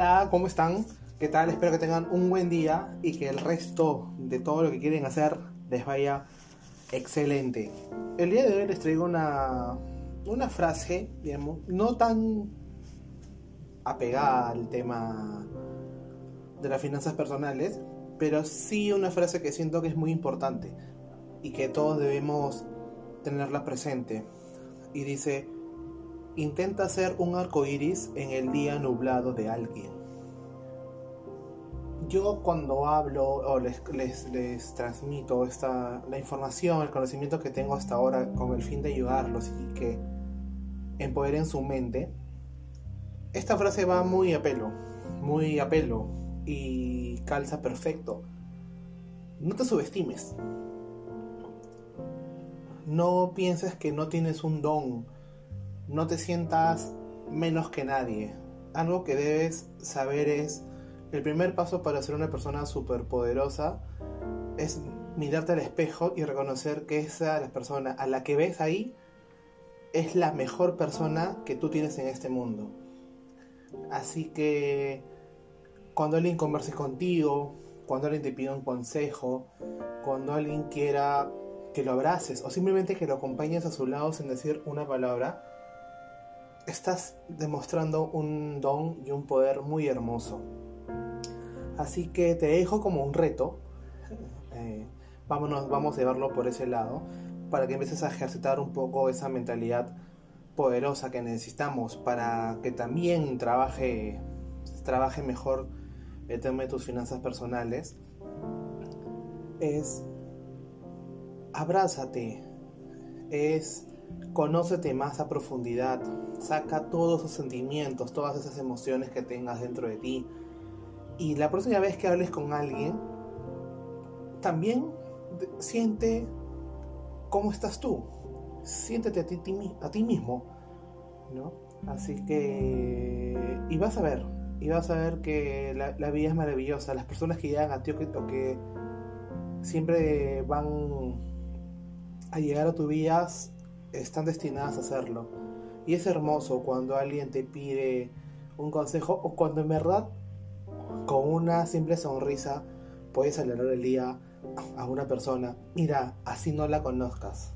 Hola, ¿cómo están? ¿Qué tal? Espero que tengan un buen día y que el resto de todo lo que quieren hacer les vaya excelente. El día de hoy les traigo una, una frase, digamos, no tan apegada al tema de las finanzas personales, pero sí una frase que siento que es muy importante y que todos debemos tenerla presente. Y dice, intenta ser un arco iris en el día nublado de alguien. Yo cuando hablo o les, les, transmito esta, la información, el conocimiento que tengo hasta ahora con el fin de ayudarlos y que empoderen su mente, esta frase va muy a pelo, muy a pelo y calza perfecto. No te subestimes. No pienses que no tienes un don no te sientas menos que nadie. Algo que debes saber es, el primer paso para ser una persona superpoderosa es mirarte al espejo y reconocer que esa la persona a la que ves ahí es la mejor persona que tú tienes en este mundo. Así que cuando alguien converse contigo, cuando alguien te pida un consejo, cuando alguien quiera que lo abraces o simplemente que lo acompañes a su lado sin decir una palabra, estás demostrando un don y un poder muy hermoso. Así que te dejo como un reto. Eh, vámonos, vamos a llevarlo por ese lado para que empieces a ejercitar un poco esa mentalidad poderosa que necesitamos para que también trabaje, trabaje mejor el tema de tus finanzas personales. Es abrázate, es Conócete más a profundidad, saca todos esos sentimientos, todas esas emociones que tengas dentro de ti. Y la próxima vez que hables con alguien, también siente cómo estás tú. Siéntete a ti, a ti mismo, ¿no? Así que... Y vas a ver, y vas a ver que la, vida es maravillosa. Las personas que llegan a ti o que siempre van a llegar a tu vida están destinadas a hacerlo. Y es hermoso cuando alguien te pide un consejo o cuando en verdad con una simple sonrisa puedes alegrar el día a una persona. Mira, así no la conozcas.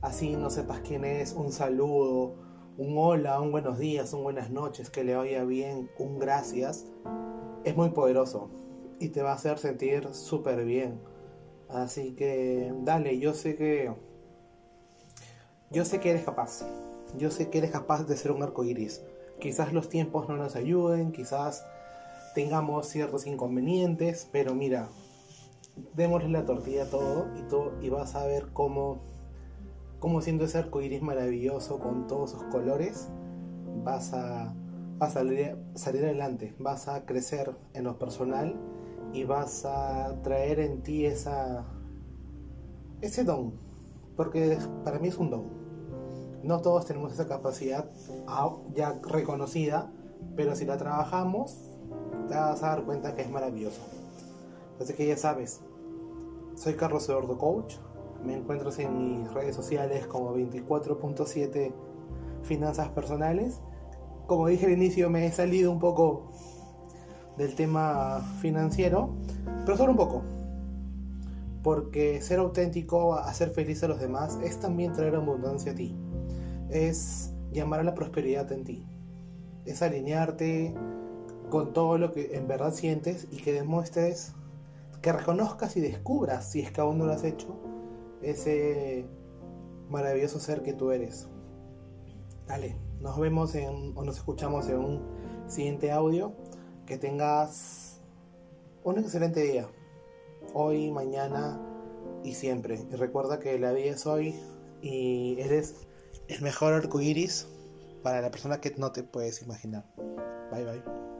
Así no sepas quién es, un saludo, un hola, un buenos días, un buenas noches, que le vaya bien, un gracias. Es muy poderoso y te va a hacer sentir súper bien. Así que dale, yo sé que yo sé que eres capaz. Yo sé que eres capaz de ser un arco iris. Quizás los tiempos no nos ayuden, quizás tengamos ciertos inconvenientes, pero mira, démosle la tortilla a todo y, y vas a ver cómo, cómo siendo ese arco iris maravilloso con todos sus colores, vas a, a salir, salir adelante, vas a crecer en lo personal y vas a traer en ti esa, ese don porque para mí es un don. No todos tenemos esa capacidad ya reconocida, pero si la trabajamos, te vas a dar cuenta que es maravilloso. Así que ya sabes, soy Carlos Eduardo Coach, me encuentras en mis redes sociales como 24.7 Finanzas Personales. Como dije al inicio, me he salido un poco del tema financiero, pero solo un poco porque ser auténtico, hacer feliz a los demás, es también traer abundancia a ti. Es llamar a la prosperidad en ti. Es alinearte con todo lo que en verdad sientes y que demuestres, que reconozcas y descubras, si es que aún no lo has hecho, ese maravilloso ser que tú eres. Dale, nos vemos en, o nos escuchamos en un siguiente audio. Que tengas un excelente día hoy, mañana y siempre. Y recuerda que la vida es hoy y eres el mejor arco iris para la persona que no te puedes imaginar. Bye bye.